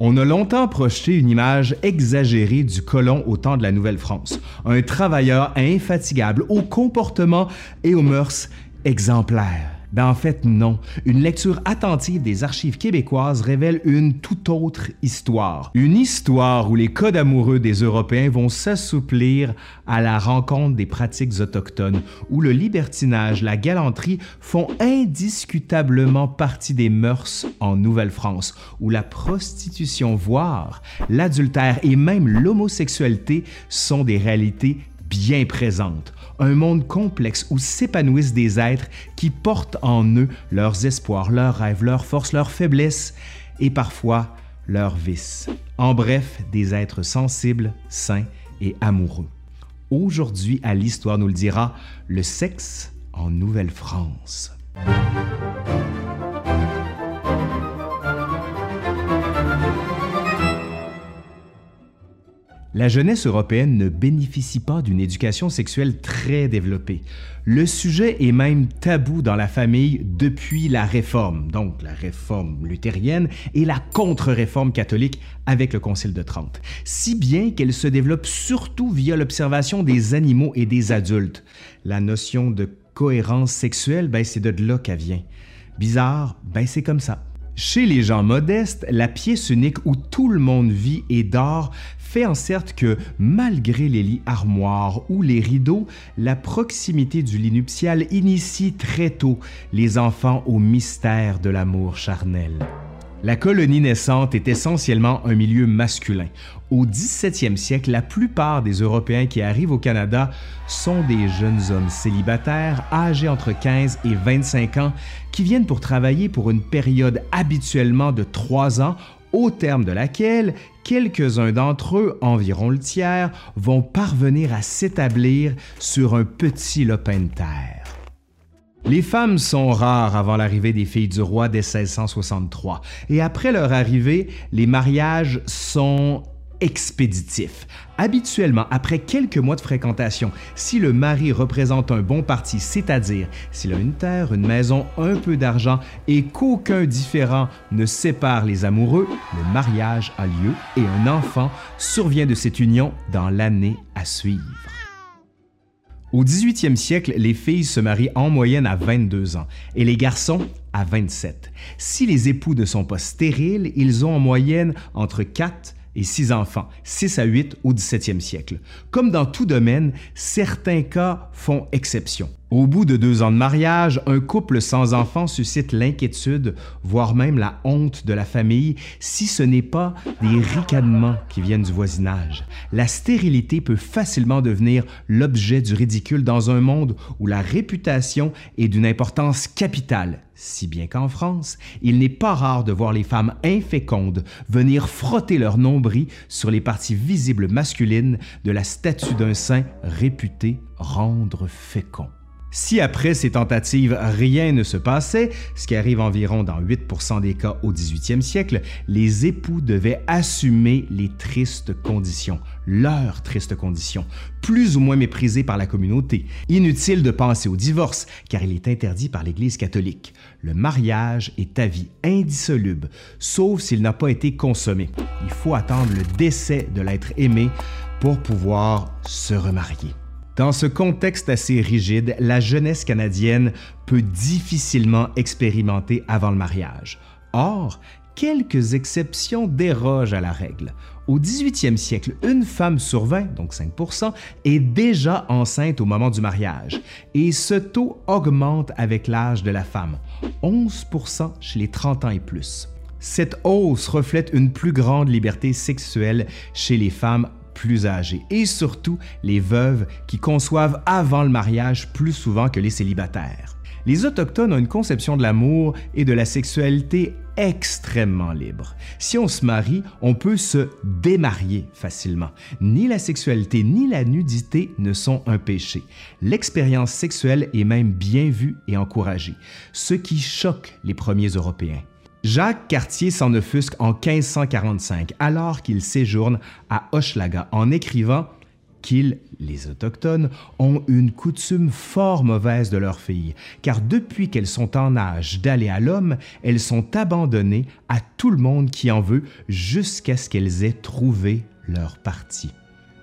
On a longtemps projeté une image exagérée du colon au temps de la Nouvelle-France, un travailleur infatigable, au comportement et aux mœurs exemplaires. Ben en fait, non. Une lecture attentive des archives québécoises révèle une toute autre histoire. Une histoire où les codes amoureux des Européens vont s'assouplir à la rencontre des pratiques autochtones, où le libertinage, la galanterie font indiscutablement partie des mœurs en Nouvelle-France, où la prostitution, voire l'adultère et même l'homosexualité sont des réalités bien présentes un monde complexe où s'épanouissent des êtres qui portent en eux leurs espoirs, leurs rêves, leurs forces, leurs faiblesses et parfois leurs vices. En bref, des êtres sensibles, sains et amoureux. Aujourd'hui, à l'Histoire nous le dira, le sexe en Nouvelle-France. La jeunesse européenne ne bénéficie pas d'une éducation sexuelle très développée. Le sujet est même tabou dans la famille depuis la Réforme, donc la Réforme luthérienne et la contre-réforme catholique avec le Concile de Trente, si bien qu'elle se développe surtout via l'observation des animaux et des adultes. La notion de cohérence sexuelle, ben c'est de là qu'elle vient. Bizarre, ben c'est comme ça. Chez les gens modestes, la pièce unique où tout le monde vit et dort fait en sorte que, malgré les lits armoires ou les rideaux, la proximité du lit nuptial initie très tôt les enfants au mystère de l'amour charnel. La colonie naissante est essentiellement un milieu masculin. Au 17e siècle, la plupart des Européens qui arrivent au Canada sont des jeunes hommes célibataires âgés entre 15 et 25 ans qui viennent pour travailler pour une période habituellement de trois ans au terme de laquelle quelques-uns d'entre eux, environ le tiers, vont parvenir à s'établir sur un petit lopin de terre. Les femmes sont rares avant l'arrivée des filles du roi dès 1663, et après leur arrivée, les mariages sont expéditifs. Habituellement, après quelques mois de fréquentation, si le mari représente un bon parti, c'est-à-dire s'il a une terre, une maison, un peu d'argent et qu'aucun différent ne sépare les amoureux, le mariage a lieu et un enfant survient de cette union dans l'année à suivre. Au 18e siècle, les filles se marient en moyenne à 22 ans et les garçons à 27. Si les époux ne sont pas stériles, ils ont en moyenne entre 4 et six enfants, 6 à 8 au 17e siècle. Comme dans tout domaine, certains cas font exception. Au bout de deux ans de mariage, un couple sans enfants suscite l'inquiétude, voire même la honte de la famille, si ce n'est pas des ricanements qui viennent du voisinage. La stérilité peut facilement devenir l'objet du ridicule dans un monde où la réputation est d'une importance capitale, si bien qu'en France, il n'est pas rare de voir les femmes infécondes venir frotter leur nombril sur les parties visibles masculines de la statue d'un saint réputé rendre fécond. Si après ces tentatives, rien ne se passait, ce qui arrive environ dans 8% des cas au 18e siècle, les époux devaient assumer les tristes conditions, leurs tristes conditions, plus ou moins méprisées par la communauté. Inutile de penser au divorce, car il est interdit par l'Église catholique. Le mariage est à vie, indissoluble, sauf s'il n'a pas été consommé. Il faut attendre le décès de l'être aimé pour pouvoir se remarier. Dans ce contexte assez rigide, la jeunesse canadienne peut difficilement expérimenter avant le mariage. Or, quelques exceptions dérogent à la règle. Au 18e siècle, une femme sur 20, donc 5% est déjà enceinte au moment du mariage, et ce taux augmente avec l'âge de la femme, 11% chez les 30 ans et plus. Cette hausse reflète une plus grande liberté sexuelle chez les femmes plus âgés et surtout les veuves qui conçoivent avant le mariage plus souvent que les célibataires. Les Autochtones ont une conception de l'amour et de la sexualité extrêmement libre. Si on se marie, on peut se démarier facilement. Ni la sexualité ni la nudité ne sont un péché. L'expérience sexuelle est même bien vue et encouragée, ce qui choque les premiers Européens. Jacques Cartier s'en offusque en 1545 alors qu'il séjourne à Hochelaga en écrivant qu'ils, les Autochtones, ont une coutume fort mauvaise de leurs filles, car depuis qu'elles sont en âge d'aller à l'homme, elles sont abandonnées à tout le monde qui en veut jusqu'à ce qu'elles aient trouvé leur parti.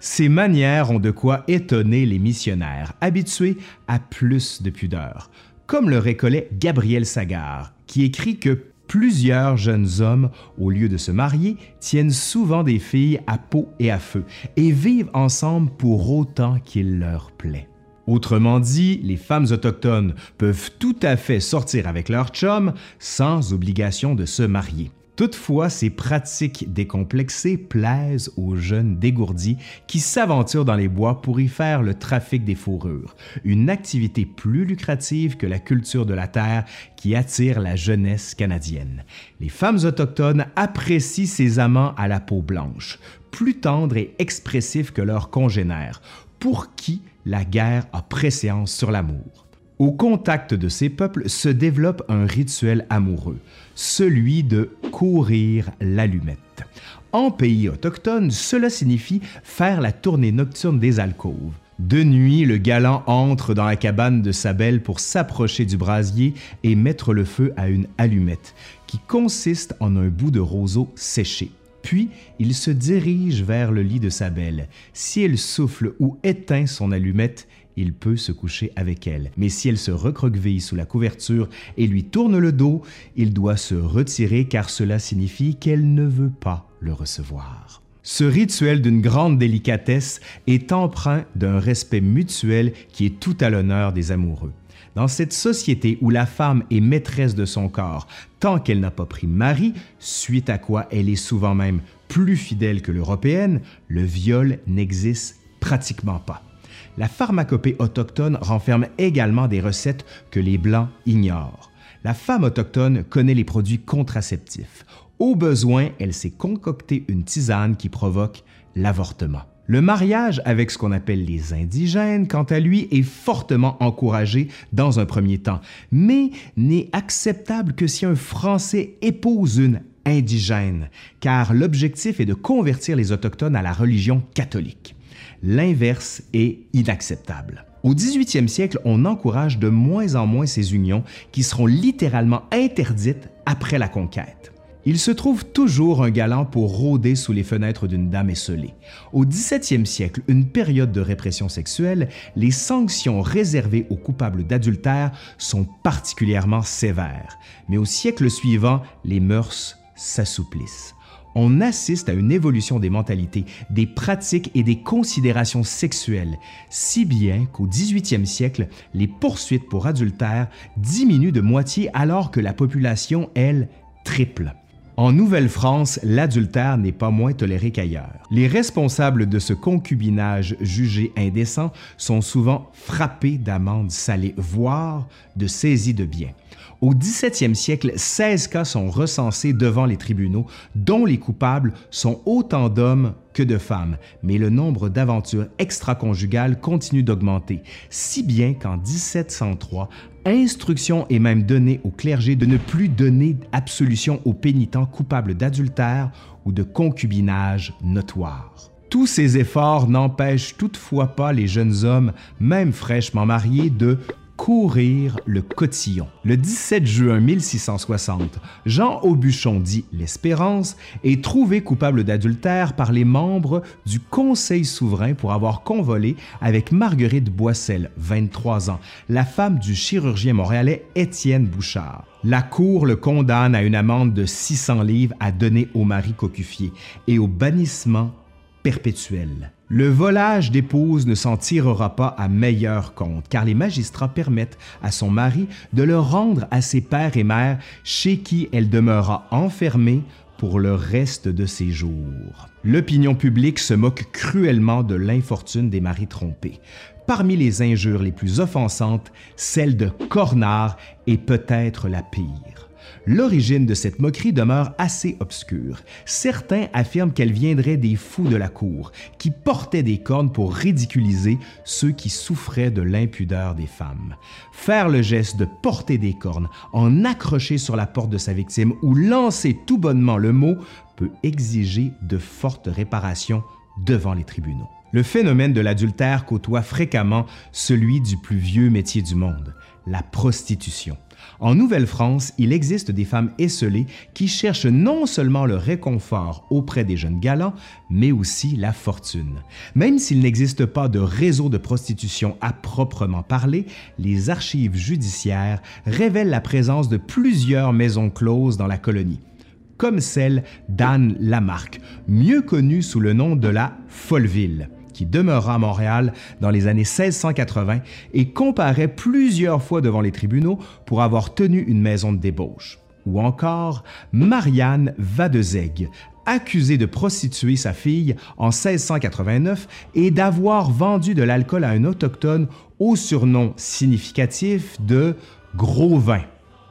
Ces manières ont de quoi étonner les missionnaires, habitués à plus de pudeur, comme le récollet Gabriel Sagar, qui écrit que plusieurs jeunes hommes, au lieu de se marier, tiennent souvent des filles à peau et à feu et vivent ensemble pour autant qu'il leur plaît. Autrement dit, les femmes autochtones peuvent tout à fait sortir avec leur chum sans obligation de se marier. Toutefois, ces pratiques décomplexées plaisent aux jeunes dégourdis qui s'aventurent dans les bois pour y faire le trafic des fourrures, une activité plus lucrative que la culture de la terre qui attire la jeunesse canadienne. Les femmes autochtones apprécient ces amants à la peau blanche, plus tendres et expressifs que leurs congénères, pour qui la guerre a préséance sur l'amour. Au contact de ces peuples se développe un rituel amoureux, celui de courir l'allumette. En pays autochtone, cela signifie faire la tournée nocturne des alcôves. De nuit, le galant entre dans la cabane de sa belle pour s'approcher du brasier et mettre le feu à une allumette, qui consiste en un bout de roseau séché. Puis, il se dirige vers le lit de sa belle. Si elle souffle ou éteint son allumette, il peut se coucher avec elle. Mais si elle se recroqueville sous la couverture et lui tourne le dos, il doit se retirer car cela signifie qu'elle ne veut pas le recevoir. Ce rituel d'une grande délicatesse est empreint d'un respect mutuel qui est tout à l'honneur des amoureux. Dans cette société où la femme est maîtresse de son corps tant qu'elle n'a pas pris mari, suite à quoi elle est souvent même plus fidèle que l'européenne, le viol n'existe pratiquement pas. La pharmacopée autochtone renferme également des recettes que les Blancs ignorent. La femme autochtone connaît les produits contraceptifs. Au besoin, elle s'est concocté une tisane qui provoque l'avortement. Le mariage avec ce qu'on appelle les indigènes, quant à lui, est fortement encouragé dans un premier temps, mais n'est acceptable que si un Français épouse une indigène, car l'objectif est de convertir les Autochtones à la religion catholique. L'inverse est inacceptable. Au 18e siècle, on encourage de moins en moins ces unions qui seront littéralement interdites après la conquête. Il se trouve toujours un galant pour rôder sous les fenêtres d'une dame esselée. Au 17e siècle, une période de répression sexuelle, les sanctions réservées aux coupables d'adultère sont particulièrement sévères. Mais au siècle suivant, les mœurs s'assouplissent on assiste à une évolution des mentalités, des pratiques et des considérations sexuelles, si bien qu'au 18e siècle, les poursuites pour adultère diminuent de moitié alors que la population, elle, triple. En Nouvelle-France, l'adultère n'est pas moins toléré qu'ailleurs. Les responsables de ce concubinage jugé indécent sont souvent frappés d'amendes salées, voire de saisies de biens. Au 17e siècle, 16 cas sont recensés devant les tribunaux, dont les coupables sont autant d'hommes que de femmes, mais le nombre d'aventures extra-conjugales continue d'augmenter, si bien qu'en 1703, instruction est même donnée au clergé de ne plus donner absolution aux pénitents coupables d'adultère ou de concubinage notoire. Tous ces efforts n'empêchent toutefois pas les jeunes hommes, même fraîchement mariés, de courir le cotillon. Le 17 juin 1660, Jean Aubuchon, dit l'Espérance, est trouvé coupable d'adultère par les membres du Conseil souverain pour avoir convolé avec Marguerite Boissel, 23 ans, la femme du chirurgien montréalais Étienne Bouchard. La Cour le condamne à une amende de 600 livres à donner au mari cocufié et au bannissement perpétuel. Le volage d'épouse ne s'en tirera pas à meilleur compte, car les magistrats permettent à son mari de le rendre à ses pères et mères chez qui elle demeurera enfermée pour le reste de ses jours. L'opinion publique se moque cruellement de l'infortune des maris trompés. Parmi les injures les plus offensantes, celle de Cornard est peut-être la pire. L'origine de cette moquerie demeure assez obscure. Certains affirment qu'elle viendrait des fous de la cour, qui portaient des cornes pour ridiculiser ceux qui souffraient de l'impudeur des femmes. Faire le geste de porter des cornes, en accrocher sur la porte de sa victime ou lancer tout bonnement le mot peut exiger de fortes réparations devant les tribunaux. Le phénomène de l'adultère côtoie fréquemment celui du plus vieux métier du monde, la prostitution. En Nouvelle-France, il existe des femmes esselées qui cherchent non seulement le réconfort auprès des jeunes galants, mais aussi la fortune. Même s'il n'existe pas de réseau de prostitution à proprement parler, les archives judiciaires révèlent la présence de plusieurs maisons closes dans la colonie comme celle d'Anne Lamarque, mieux connue sous le nom de la Folleville qui demeura à Montréal dans les années 1680 et comparaît plusieurs fois devant les tribunaux pour avoir tenu une maison de débauche. Ou encore Marianne Vadezeg, accusée de prostituer sa fille en 1689 et d'avoir vendu de l'alcool à un autochtone au surnom significatif de Gros Vin.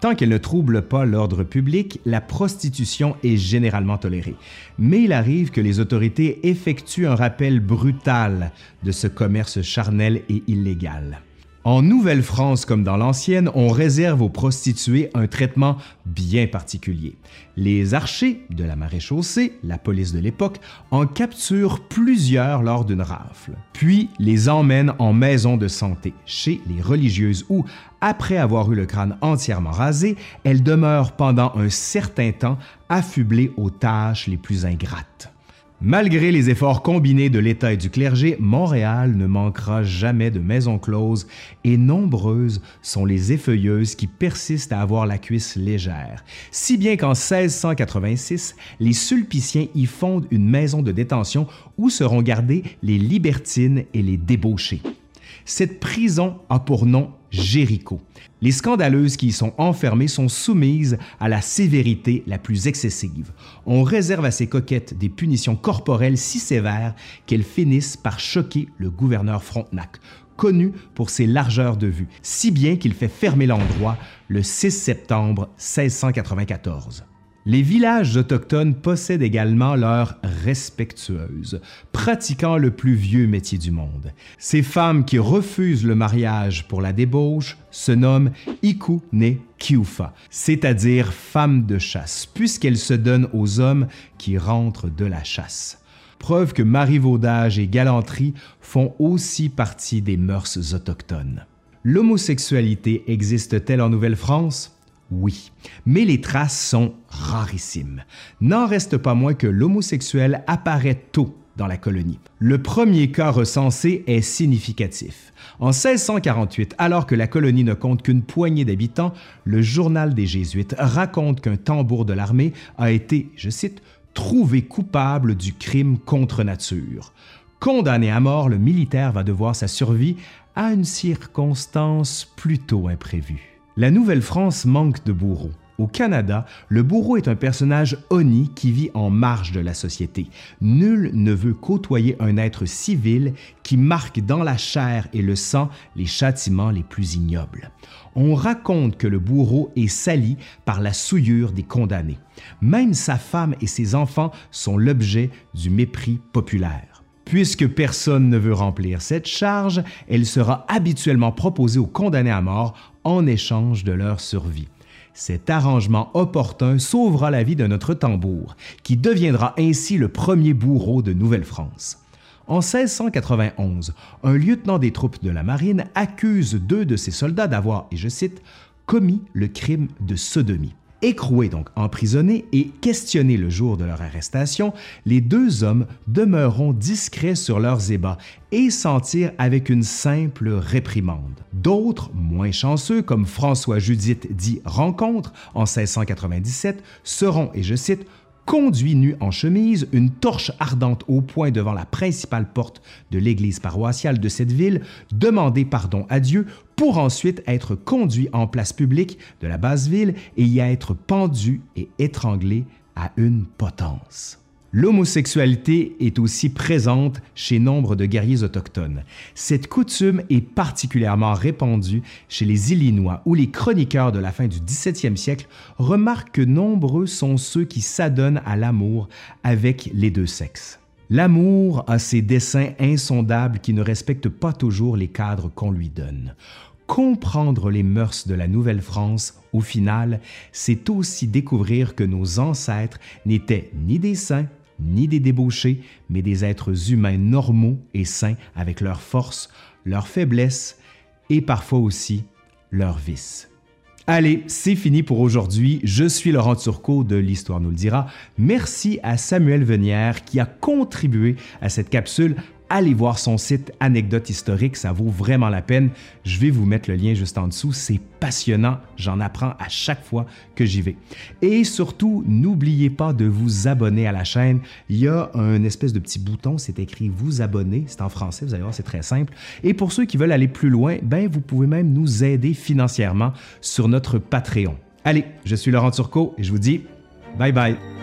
Tant qu'elle ne trouble pas l'ordre public, la prostitution est généralement tolérée. Mais il arrive que les autorités effectuent un rappel brutal de ce commerce charnel et illégal. En Nouvelle-France comme dans l'ancienne, on réserve aux prostituées un traitement bien particulier. Les archers de la maréchaussée, la police de l'époque, en capturent plusieurs lors d'une rafle, puis les emmènent en maison de santé, chez les religieuses où, après avoir eu le crâne entièrement rasé, elles demeurent pendant un certain temps affublées aux tâches les plus ingrates. Malgré les efforts combinés de l'État et du clergé, Montréal ne manquera jamais de maisons closes et nombreuses sont les effeuilleuses qui persistent à avoir la cuisse légère. Si bien qu'en 1686, les Sulpiciens y fondent une maison de détention où seront gardés les libertines et les débauchés. Cette prison a pour nom Jéricho. Les scandaleuses qui y sont enfermées sont soumises à la sévérité la plus excessive. On réserve à ces coquettes des punitions corporelles si sévères qu'elles finissent par choquer le gouverneur Frontenac, connu pour ses largeurs de vue, si bien qu'il fait fermer l'endroit le 6 septembre 1694. Les villages autochtones possèdent également leurs respectueuses, pratiquant le plus vieux métier du monde. Ces femmes qui refusent le mariage pour la débauche se nomment Iku ne Kiufa, c'est-à-dire femmes de chasse, puisqu'elles se donnent aux hommes qui rentrent de la chasse. Preuve que marivaudage et galanterie font aussi partie des mœurs autochtones. L'homosexualité existe-t-elle en Nouvelle-France? Oui, mais les traces sont rarissimes. N'en reste pas moins que l'homosexuel apparaît tôt dans la colonie. Le premier cas recensé est significatif. En 1648, alors que la colonie ne compte qu'une poignée d'habitants, le journal des Jésuites raconte qu'un tambour de l'armée a été, je cite, trouvé coupable du crime contre nature. Condamné à mort, le militaire va devoir sa survie à une circonstance plutôt imprévue. La Nouvelle-France manque de bourreaux. Au Canada, le bourreau est un personnage honni qui vit en marge de la société. Nul ne veut côtoyer un être civil qui marque dans la chair et le sang les châtiments les plus ignobles. On raconte que le bourreau est sali par la souillure des condamnés. Même sa femme et ses enfants sont l'objet du mépris populaire. Puisque personne ne veut remplir cette charge, elle sera habituellement proposée aux condamnés à mort en échange de leur survie. Cet arrangement opportun sauvera la vie de notre tambour, qui deviendra ainsi le premier bourreau de Nouvelle-France. En 1691, un lieutenant des troupes de la marine accuse deux de ses soldats d'avoir, et je cite, commis le crime de sodomie. Écroués donc emprisonnés et questionnés le jour de leur arrestation, les deux hommes demeureront discrets sur leurs ébats et s'en tirent avec une simple réprimande. D'autres, moins chanceux, comme François Judith dit Rencontre en 1697, seront, et je cite, conduit nu en chemise, une torche ardente au poing devant la principale porte de l'église paroissiale de cette ville, demander pardon à Dieu pour ensuite être conduit en place publique de la basse ville et y être pendu et étranglé à une potence. L'homosexualité est aussi présente chez nombre de guerriers autochtones. Cette coutume est particulièrement répandue chez les Illinois, où les chroniqueurs de la fin du 17e siècle remarquent que nombreux sont ceux qui s'adonnent à l'amour avec les deux sexes. L'amour a ses desseins insondables qui ne respectent pas toujours les cadres qu'on lui donne. Comprendre les mœurs de la Nouvelle-France, au final, c'est aussi découvrir que nos ancêtres n'étaient ni des saints ni des débauchés, mais des êtres humains normaux et sains avec leurs forces, leurs faiblesses et parfois aussi leurs vices. Allez, c'est fini pour aujourd'hui. Je suis Laurent Turcot de l'Histoire nous le dira. Merci à Samuel Venière qui a contribué à cette capsule allez voir son site Anecdote historique, ça vaut vraiment la peine. Je vais vous mettre le lien juste en dessous, c'est passionnant, j'en apprends à chaque fois que j'y vais. Et surtout, n'oubliez pas de vous abonner à la chaîne. Il y a un espèce de petit bouton, c'est écrit vous abonner, c'est en français, vous allez voir, c'est très simple. Et pour ceux qui veulent aller plus loin, ben vous pouvez même nous aider financièrement sur notre Patreon. Allez, je suis Laurent Turcot et je vous dis bye bye.